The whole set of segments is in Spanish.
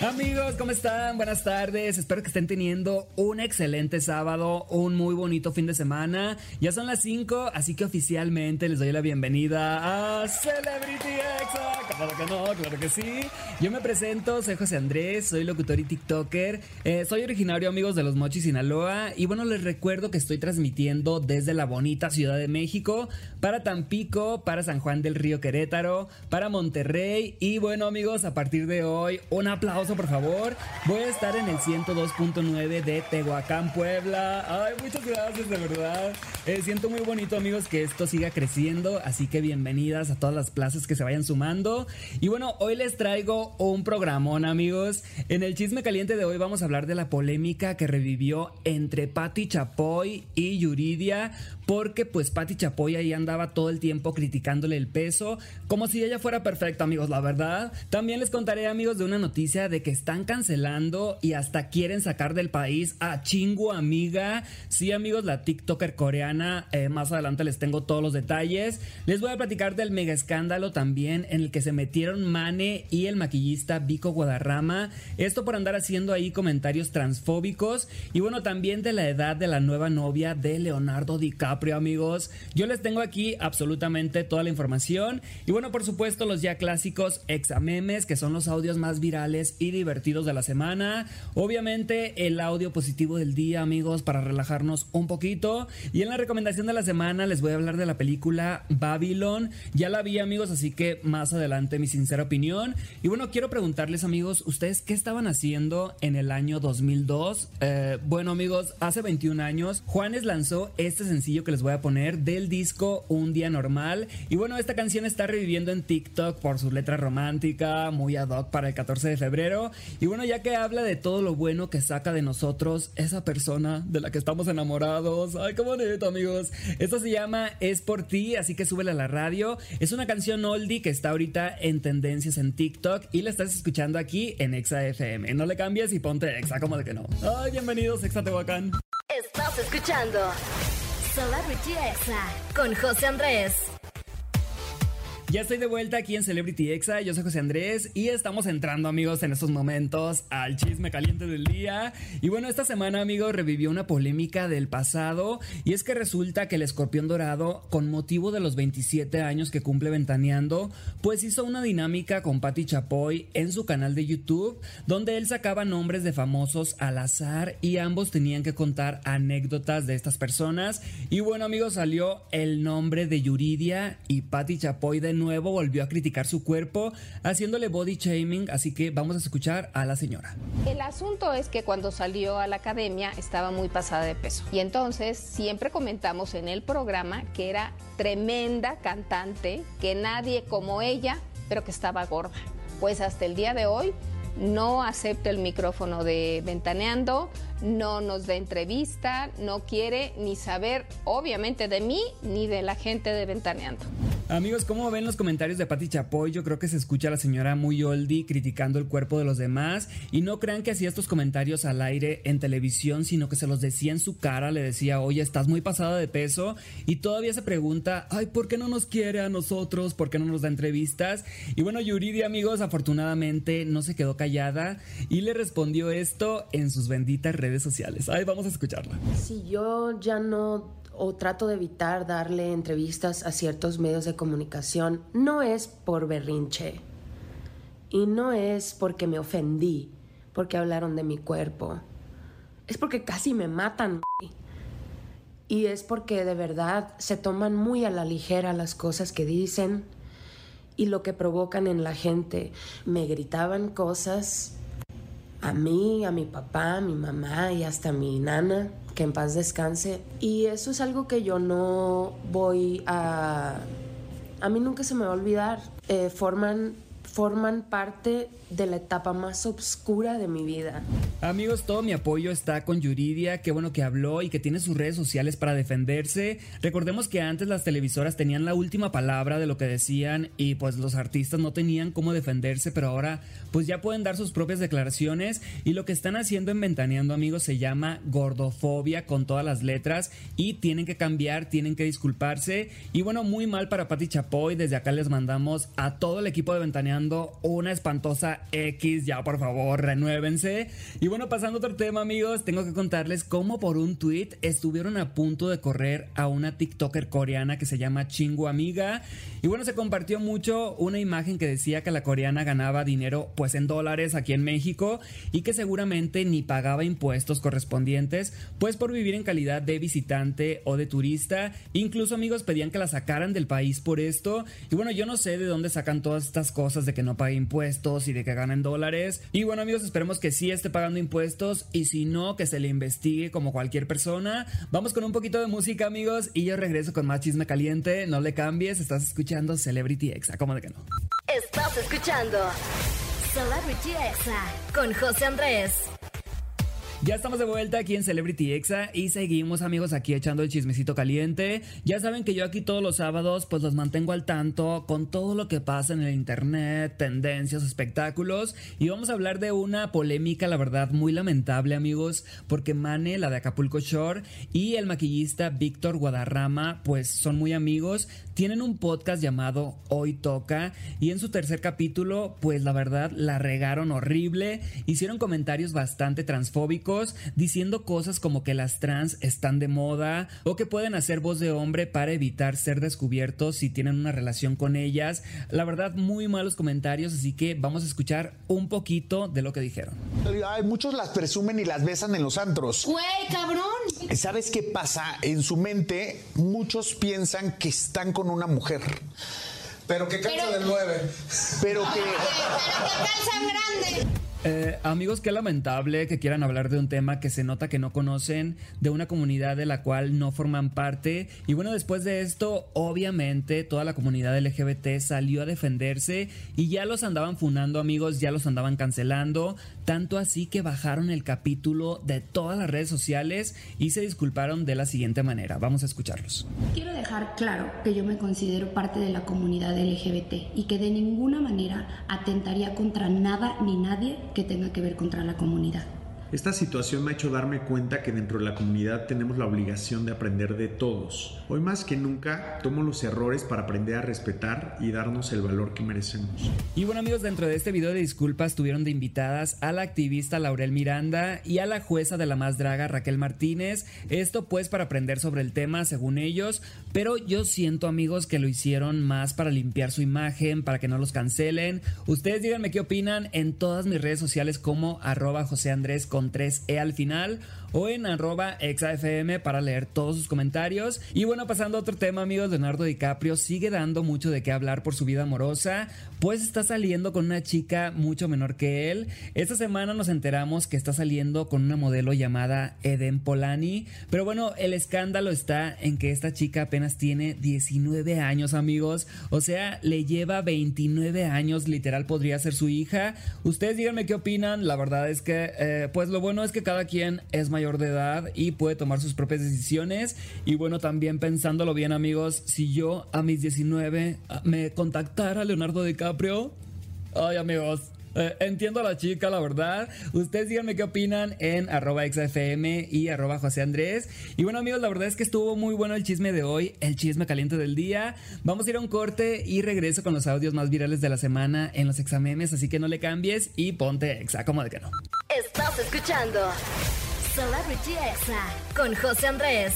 Amigos, ¿cómo están? Buenas tardes. Espero que estén teniendo un excelente sábado, un muy bonito fin de semana. Ya son las 5, así que oficialmente les doy la bienvenida a Celebrity Exa. Claro que no, claro que sí. Yo me presento, soy José Andrés, soy locutor y TikToker. Eh, soy originario, amigos, de Los Mochis, Sinaloa. Y bueno, les recuerdo que estoy transmitiendo desde la bonita Ciudad de México para Tampico, para San Juan del Río Querétaro, para Monterrey. Y bueno, amigos, a partir de hoy, un aplauso por favor. Voy a estar en el 102.9 de Tehuacán, Puebla. Ay, muchas gracias, de verdad. Eh, siento muy bonito, amigos, que esto siga creciendo. Así que bienvenidas a todas las plazas que se vayan sumando. Y bueno, hoy les traigo un programón, amigos. En el chisme caliente de hoy vamos a hablar de la polémica que revivió entre Patti Chapoy y Yuridia. Porque pues Patti Chapoy ahí andaba todo el tiempo criticándole el peso. Como si ella fuera perfecta, amigos, la verdad. También les contaré, amigos, de una noticia de que están cancelando y hasta quieren sacar del país a Chingu Amiga. Sí, amigos, la TikToker coreana. Eh, más adelante les tengo todos los detalles. Les voy a platicar del mega escándalo también en el que se metieron Mane y el maquillista Vico Guadarrama. Esto por andar haciendo ahí comentarios transfóbicos. Y bueno, también de la edad de la nueva novia de Leonardo DiCaprio, amigos. Yo les tengo aquí absolutamente toda la información. Y bueno, por supuesto, los ya clásicos examemes, que son los audios más virales y divertidos de la semana. Obviamente el audio positivo del día, amigos, para relajarnos un poquito. Y en la recomendación de la semana les voy a hablar de la película Babylon. Ya la vi, amigos, así que más adelante mi sincera opinión. Y bueno, quiero preguntarles, amigos, ¿ustedes qué estaban haciendo en el año 2002? Eh, bueno, amigos, hace 21 años Juanes lanzó este sencillo que les voy a poner del disco Un Día Normal. Y bueno, esta canción está reviviendo en TikTok por su letra romántica, muy ad hoc para el 14 de febrero y bueno, ya que habla de todo lo bueno que saca de nosotros esa persona de la que estamos enamorados. Ay, qué bonito, amigos. Esto se llama Es por ti, así que súbela a la radio. Es una canción oldie que está ahorita en tendencias en TikTok y la estás escuchando aquí en Exa FM. No le cambies y ponte Exa, como de que no. Ay, bienvenidos, Exa Tehuacán. Estás escuchando Celebrity Exa con José Andrés. Ya estoy de vuelta aquí en Celebrity Exa, yo soy José Andrés y estamos entrando amigos en estos momentos al chisme caliente del día. Y bueno, esta semana amigos revivió una polémica del pasado y es que resulta que el escorpión dorado, con motivo de los 27 años que cumple ventaneando, pues hizo una dinámica con Patti Chapoy en su canal de YouTube, donde él sacaba nombres de famosos al azar y ambos tenían que contar anécdotas de estas personas. Y bueno amigos, salió el nombre de Yuridia y Patti Chapoy de nuevo volvió a criticar su cuerpo, haciéndole body shaming, así que vamos a escuchar a la señora. El asunto es que cuando salió a la academia estaba muy pasada de peso. Y entonces siempre comentamos en el programa que era tremenda cantante, que nadie como ella, pero que estaba gorda. Pues hasta el día de hoy no acepta el micrófono de Ventaneando, no nos da entrevista, no quiere ni saber obviamente de mí ni de la gente de Ventaneando. Amigos, ¿cómo ven los comentarios de Patti Chapoy? Yo creo que se escucha a la señora muy oldie criticando el cuerpo de los demás. Y no crean que hacía estos comentarios al aire en televisión, sino que se los decía en su cara. Le decía, oye, estás muy pasada de peso. Y todavía se pregunta, ay, ¿por qué no nos quiere a nosotros? ¿Por qué no nos da entrevistas? Y bueno, Yuridia, amigos, afortunadamente no se quedó callada y le respondió esto en sus benditas redes sociales. Ay, vamos a escucharla. Si yo ya no o trato de evitar darle entrevistas a ciertos medios de comunicación, no es por berrinche. Y no es porque me ofendí, porque hablaron de mi cuerpo. Es porque casi me matan. Y es porque de verdad se toman muy a la ligera las cosas que dicen y lo que provocan en la gente. Me gritaban cosas a mí, a mi papá, a mi mamá y hasta a mi nana que en paz descanse. Y eso es algo que yo no voy a... A mí nunca se me va a olvidar. Eh, forman forman parte de la etapa más oscura de mi vida. Amigos, todo mi apoyo está con Yuridia, qué bueno que habló y que tiene sus redes sociales para defenderse. Recordemos que antes las televisoras tenían la última palabra de lo que decían y pues los artistas no tenían cómo defenderse, pero ahora pues ya pueden dar sus propias declaraciones y lo que están haciendo en Ventaneando, amigos, se llama gordofobia con todas las letras y tienen que cambiar, tienen que disculparse y bueno, muy mal para Pati Chapoy, desde acá les mandamos a todo el equipo de Ventaneando una espantosa X, ya por favor, renuévense. Y bueno, pasando a otro tema, amigos, tengo que contarles cómo por un tweet estuvieron a punto de correr a una TikToker coreana que se llama Chingu Amiga. Y bueno, se compartió mucho una imagen que decía que la coreana ganaba dinero pues en dólares aquí en México y que seguramente ni pagaba impuestos correspondientes pues por vivir en calidad de visitante o de turista. Incluso amigos pedían que la sacaran del país por esto. Y bueno, yo no sé de dónde sacan todas estas cosas de que no pague impuestos y de que ganen dólares. Y bueno amigos, esperemos que sí esté pagando impuestos y si no, que se le investigue como cualquier persona. Vamos con un poquito de música amigos y yo regreso con más chisme caliente. No le cambies, estás escuchando Celebrity Exa, ¿cómo de que no? Estás escuchando Celebrity Exa con José Andrés. Ya estamos de vuelta aquí en Celebrity Exa y seguimos amigos aquí echando el chismecito caliente. Ya saben que yo aquí todos los sábados pues los mantengo al tanto con todo lo que pasa en el internet, tendencias, espectáculos. Y vamos a hablar de una polémica la verdad muy lamentable amigos porque Mane, la de Acapulco Shore y el maquillista Víctor Guadarrama pues son muy amigos, tienen un podcast llamado Hoy Toca y en su tercer capítulo pues la verdad la regaron horrible, hicieron comentarios bastante transfóbicos diciendo cosas como que las trans están de moda o que pueden hacer voz de hombre para evitar ser descubiertos si tienen una relación con ellas. La verdad, muy malos comentarios, así que vamos a escuchar un poquito de lo que dijeron. Ay, muchos las presumen y las besan en los antros. Güey, cabrón. ¿Sabes qué pasa? En su mente, muchos piensan que están con una mujer. Pero que calza del 9. Pero que. Pero que calzan grande. Eh, amigos, qué lamentable que quieran hablar de un tema que se nota que no conocen, de una comunidad de la cual no forman parte. Y bueno, después de esto, obviamente, toda la comunidad LGBT salió a defenderse y ya los andaban funando, amigos, ya los andaban cancelando. Tanto así que bajaron el capítulo de todas las redes sociales y se disculparon de la siguiente manera. Vamos a escucharlos. Quiero dejar claro que yo me considero parte de la comunidad LGBT y que de ninguna manera atentaría contra nada ni nadie que tenga que ver contra la comunidad. Esta situación me ha hecho darme cuenta que dentro de la comunidad tenemos la obligación de aprender de todos. Hoy más que nunca tomo los errores para aprender a respetar y darnos el valor que merecemos. Y bueno amigos, dentro de este video de disculpas tuvieron de invitadas a la activista Laurel Miranda y a la jueza de la más draga Raquel Martínez. Esto pues para aprender sobre el tema según ellos, pero yo siento amigos que lo hicieron más para limpiar su imagen, para que no los cancelen. Ustedes díganme qué opinan en todas mis redes sociales como arroba José Andrés con 3E al final o en arroba exafm para leer todos sus comentarios. Y bueno, pasando a otro tema, amigos, Leonardo DiCaprio sigue dando mucho de qué hablar por su vida amorosa, pues está saliendo con una chica mucho menor que él. Esta semana nos enteramos que está saliendo con una modelo llamada Eden Polani, pero bueno, el escándalo está en que esta chica apenas tiene 19 años, amigos, o sea, le lleva 29 años, literal podría ser su hija. Ustedes díganme qué opinan, la verdad es que, eh, pues lo bueno es que cada quien es mayor de edad y puede tomar sus propias decisiones. Y bueno, también pensándolo bien amigos, si yo a mis 19 ah, me contactara Leonardo DiCaprio, ay amigos, eh, entiendo a la chica, la verdad. Ustedes díganme qué opinan en arroba XFM y arroba José Andrés. Y bueno amigos, la verdad es que estuvo muy bueno el chisme de hoy, el chisme caliente del día. Vamos a ir a un corte y regreso con los audios más virales de la semana en los examemes, así que no le cambies y ponte exa, como de que no. Estás escuchando Celebrity Exa con José Andrés.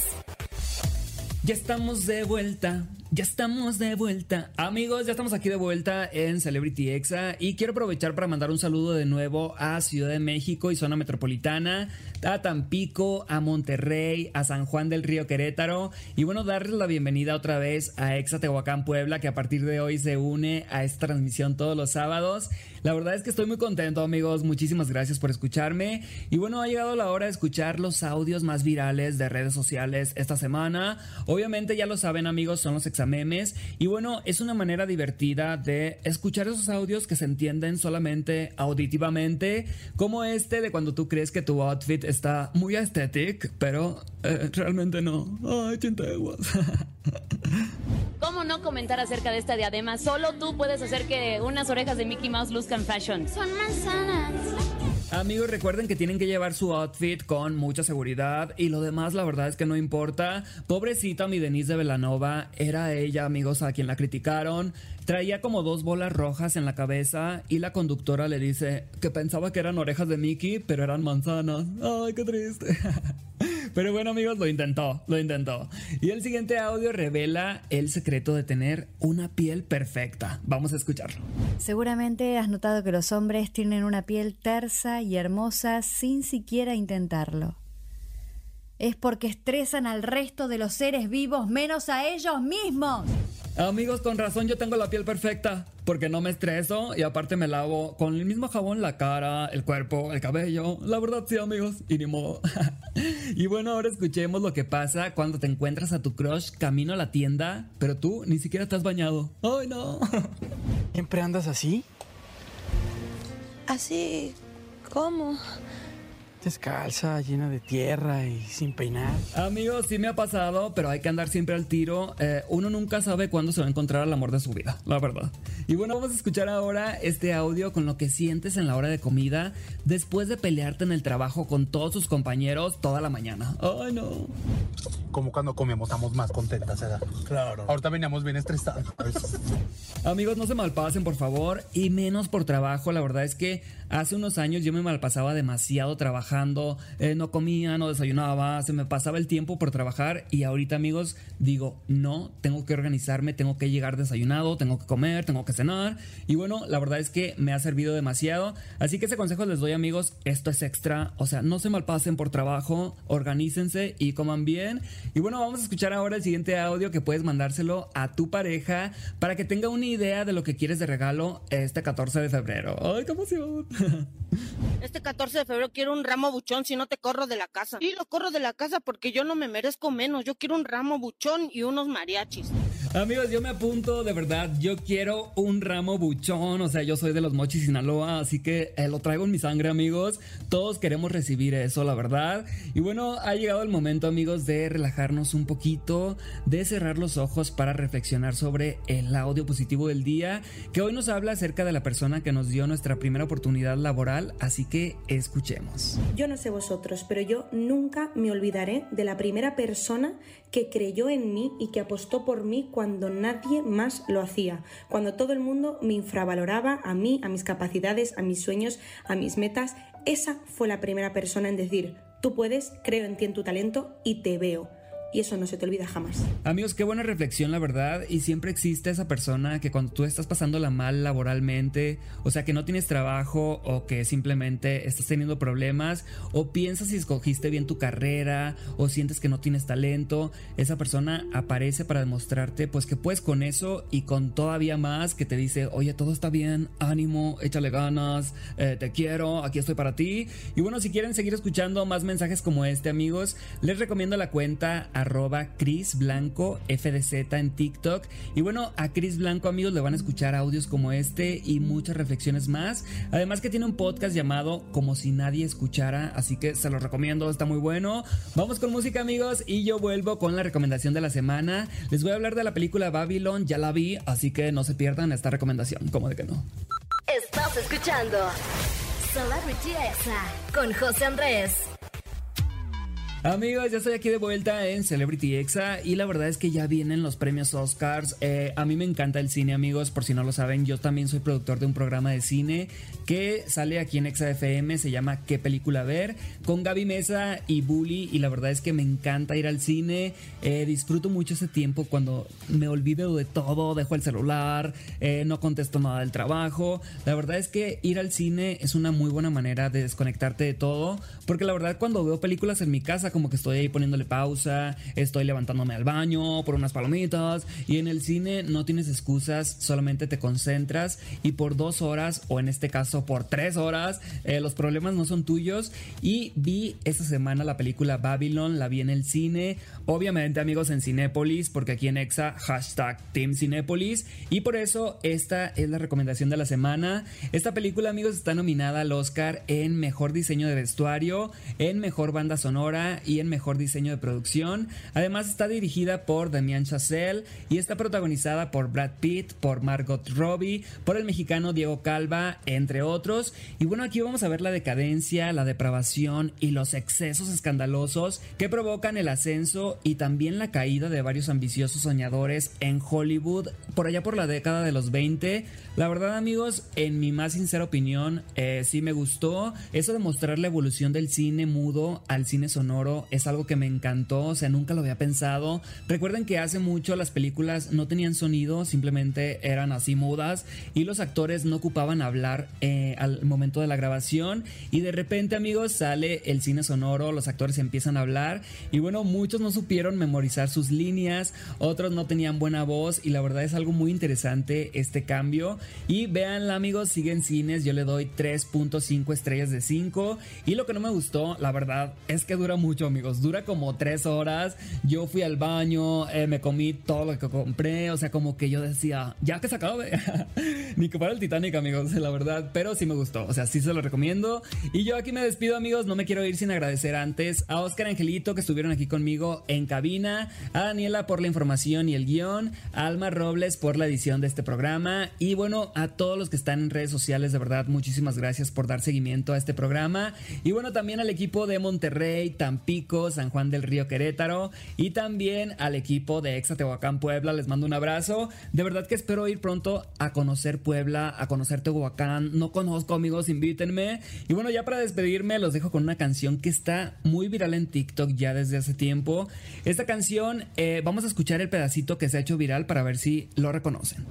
Ya estamos de vuelta. Ya estamos de vuelta. Amigos, ya estamos aquí de vuelta en Celebrity Exa y quiero aprovechar para mandar un saludo de nuevo a Ciudad de México y zona metropolitana, a Tampico, a Monterrey, a San Juan del Río Querétaro y bueno, darles la bienvenida otra vez a Exa Tehuacán Puebla que a partir de hoy se une a esta transmisión todos los sábados. La verdad es que estoy muy contento amigos, muchísimas gracias por escucharme y bueno, ha llegado la hora de escuchar los audios más virales de redes sociales esta semana. Obviamente ya lo saben amigos, son los Examemes. Y bueno, es una manera divertida de escuchar esos audios que se entienden solamente auditivamente, como este de cuando tú crees que tu outfit está muy aesthetic, pero eh, realmente no. Ay, chinteguas. ¿Cómo no comentar acerca de esta diadema? Solo tú puedes hacer que unas orejas de Mickey Mouse luzcan fashion. Son manzanas. Amigos, recuerden que tienen que llevar su outfit con mucha seguridad y lo demás la verdad es que no importa. Pobrecita mi Denise de Velanova, era ella, amigos, a quien la criticaron. Traía como dos bolas rojas en la cabeza y la conductora le dice que pensaba que eran orejas de Mickey, pero eran manzanas. Ay, qué triste. Pero bueno amigos, lo intentó, lo intentó. Y el siguiente audio revela el secreto de tener una piel perfecta. Vamos a escucharlo. Seguramente has notado que los hombres tienen una piel tersa y hermosa sin siquiera intentarlo. Es porque estresan al resto de los seres vivos menos a ellos mismos. Amigos, con razón yo tengo la piel perfecta, porque no me estreso y aparte me lavo con el mismo jabón la cara, el cuerpo, el cabello. La verdad sí, amigos, y ni modo. y bueno, ahora escuchemos lo que pasa cuando te encuentras a tu crush camino a la tienda, pero tú ni siquiera estás bañado. Ay, no. ¿Siempre andas así? Así, ¿cómo? Descalza, llena de tierra y sin peinar. Amigos, sí me ha pasado, pero hay que andar siempre al tiro. Eh, uno nunca sabe cuándo se va a encontrar el amor de su vida, la verdad. Y bueno, vamos a escuchar ahora este audio con lo que sientes en la hora de comida después de pelearte en el trabajo con todos tus compañeros toda la mañana. Ay, no. Como cuando comemos estamos más contentas, ¿verdad? Claro. Ahorita veníamos bien estresados. Amigos, no se malpasen, por favor, y menos por trabajo. La verdad es que hace unos años yo me malpasaba demasiado trabajando, eh, no comía, no desayunaba, se me pasaba el tiempo por trabajar y ahorita, amigos, digo, no, tengo que organizarme, tengo que llegar desayunado, tengo que comer, tengo que cenar. Y bueno, la verdad es que me ha servido demasiado. Así que ese consejo les doy, amigos, esto es extra. O sea, no se malpasen por trabajo, organícense y coman bien. Y bueno, vamos a escuchar ahora el siguiente audio que puedes mandárselo a tu pareja para que tenga una idea de lo que quieres de regalo este 14 de febrero. ¡Ay, qué emoción! Este 14 de febrero quiero un ramo buchón si no te corro de la casa. Y lo corro de la casa porque yo no me merezco menos. Yo quiero un ramo buchón y unos mariachis. Amigos, yo me apunto, de verdad, yo quiero un ramo buchón, o sea, yo soy de los mochis Sinaloa, así que eh, lo traigo en mi sangre, amigos. Todos queremos recibir eso, la verdad. Y bueno, ha llegado el momento, amigos, de relajarnos un poquito, de cerrar los ojos para reflexionar sobre el audio positivo del día, que hoy nos habla acerca de la persona que nos dio nuestra primera oportunidad laboral, así que escuchemos. Yo no sé vosotros, pero yo nunca me olvidaré de la primera persona que creyó en mí y que apostó por mí cuando nadie más lo hacía, cuando todo el mundo me infravaloraba a mí, a mis capacidades, a mis sueños, a mis metas. Esa fue la primera persona en decir, tú puedes, creo en ti, en tu talento y te veo y eso no se te olvida jamás. Amigos, qué buena reflexión, la verdad. Y siempre existe esa persona que cuando tú estás pasándola mal laboralmente, o sea, que no tienes trabajo o que simplemente estás teniendo problemas, o piensas si escogiste bien tu carrera, o sientes que no tienes talento, esa persona aparece para demostrarte pues que puedes con eso y con todavía más que te dice, oye, todo está bien, ánimo, échale ganas, eh, te quiero, aquí estoy para ti. Y bueno, si quieren seguir escuchando más mensajes como este, amigos, les recomiendo la cuenta arroba Chris Blanco FDZ en TikTok. Y bueno, a Chris Blanco, amigos, le van a escuchar audios como este y muchas reflexiones más. Además que tiene un podcast llamado Como si nadie escuchara, así que se lo recomiendo, está muy bueno. Vamos con música, amigos, y yo vuelvo con la recomendación de la semana. Les voy a hablar de la película Babylon, ya la vi, así que no se pierdan esta recomendación, como de que no. Estás escuchando Celebrity Exa con José Andrés. Amigos, ya estoy aquí de vuelta en Celebrity Exa y la verdad es que ya vienen los premios Oscars. Eh, a mí me encanta el cine, amigos, por si no lo saben, yo también soy productor de un programa de cine que sale aquí en Exa FM, se llama ¿Qué película ver? con Gaby Mesa y Bully y la verdad es que me encanta ir al cine, eh, disfruto mucho ese tiempo cuando me olvido de todo, dejo el celular, eh, no contesto nada del trabajo. La verdad es que ir al cine es una muy buena manera de desconectarte de todo, porque la verdad cuando veo películas en mi casa, como que estoy ahí poniéndole pausa, estoy levantándome al baño por unas palomitas. Y en el cine no tienes excusas, solamente te concentras y por dos horas o en este caso por tres horas eh, los problemas no son tuyos. Y vi esta semana la película Babylon, la vi en el cine, obviamente amigos en Cinépolis porque aquí en Exa hashtag Team Cinépolis. Y por eso esta es la recomendación de la semana. Esta película amigos está nominada al Oscar en Mejor Diseño de Vestuario, en Mejor Banda Sonora y en Mejor Diseño de Producción. Además está dirigida por Damien Chazelle y está protagonizada por Brad Pitt, por Margot Robbie, por el mexicano Diego Calva, entre otros. Y bueno, aquí vamos a ver la decadencia, la depravación y los excesos escandalosos que provocan el ascenso y también la caída de varios ambiciosos soñadores en Hollywood por allá por la década de los 20. La verdad amigos, en mi más sincera opinión, eh, sí me gustó. Eso de mostrar la evolución del cine mudo al cine sonoro es algo que me encantó, o sea, nunca lo había pensado. Recuerden que hace mucho las películas no tenían sonido, simplemente eran así mudas y los actores no ocupaban hablar eh, al momento de la grabación y de repente amigos sale el cine sonoro, los actores empiezan a hablar y bueno, muchos no supieron memorizar sus líneas, otros no tenían buena voz y la verdad es algo muy interesante este cambio y vean amigos, siguen cines, yo le doy 3.5 estrellas de 5 y lo que no me gustó, la verdad es que dura mucho amigos, dura como 3 horas, yo fui al baño, eh, me comí todo lo que compré, o sea como que yo decía, ya que se acabe, ni que fuera el Titanic amigos, la verdad, pero sí me gustó, o sea, sí se lo recomiendo. Y yo aquí me despido amigos, no me quiero ir sin agradecer antes a Oscar Angelito que estuvieron aquí conmigo en cabina, a Daniela por la información y el guion, a Alma Robles por la edición de este programa y bueno, a todos los que están en redes sociales, de verdad, muchísimas gracias por dar seguimiento a este programa. Y bueno, también al equipo de Monterrey, Tampico, San Juan del Río Querétaro y también al equipo de Exatehuacán Puebla, les mando un abrazo, de verdad que espero ir pronto a conocer Puebla, a conocer Tehuacán, no conozco amigos, invítenme y bueno, ya para despedirme los dejo con una canción que está muy viral en TikTok ya desde hace tiempo. Esta canción, eh, vamos a escuchar el pedacito que se ha hecho viral para ver si lo reconocen.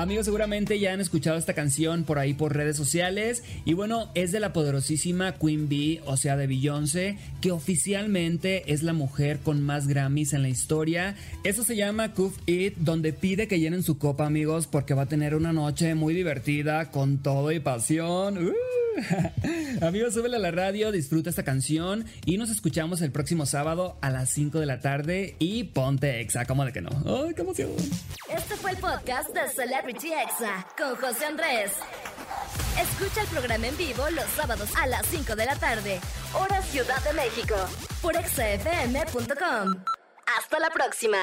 Amigos, seguramente ya han escuchado esta canción por ahí por redes sociales. Y bueno, es de la poderosísima Queen Bee, o sea, de Beyoncé, que oficialmente es la mujer con más Grammys en la historia. Eso se llama Cuff It, donde pide que llenen su copa, amigos, porque va a tener una noche muy divertida con todo y pasión. ¡Uh! Amigos, súbele a la radio, disfruta esta canción y nos escuchamos el próximo sábado a las 5 de la tarde y ponte Exa, ¿cómo de que no? ¡Ay, qué emoción! Este fue el podcast de Celebrity Exa con José Andrés. Escucha el programa en vivo los sábados a las 5 de la tarde, hora Ciudad de México, por exafm.com. Hasta la próxima.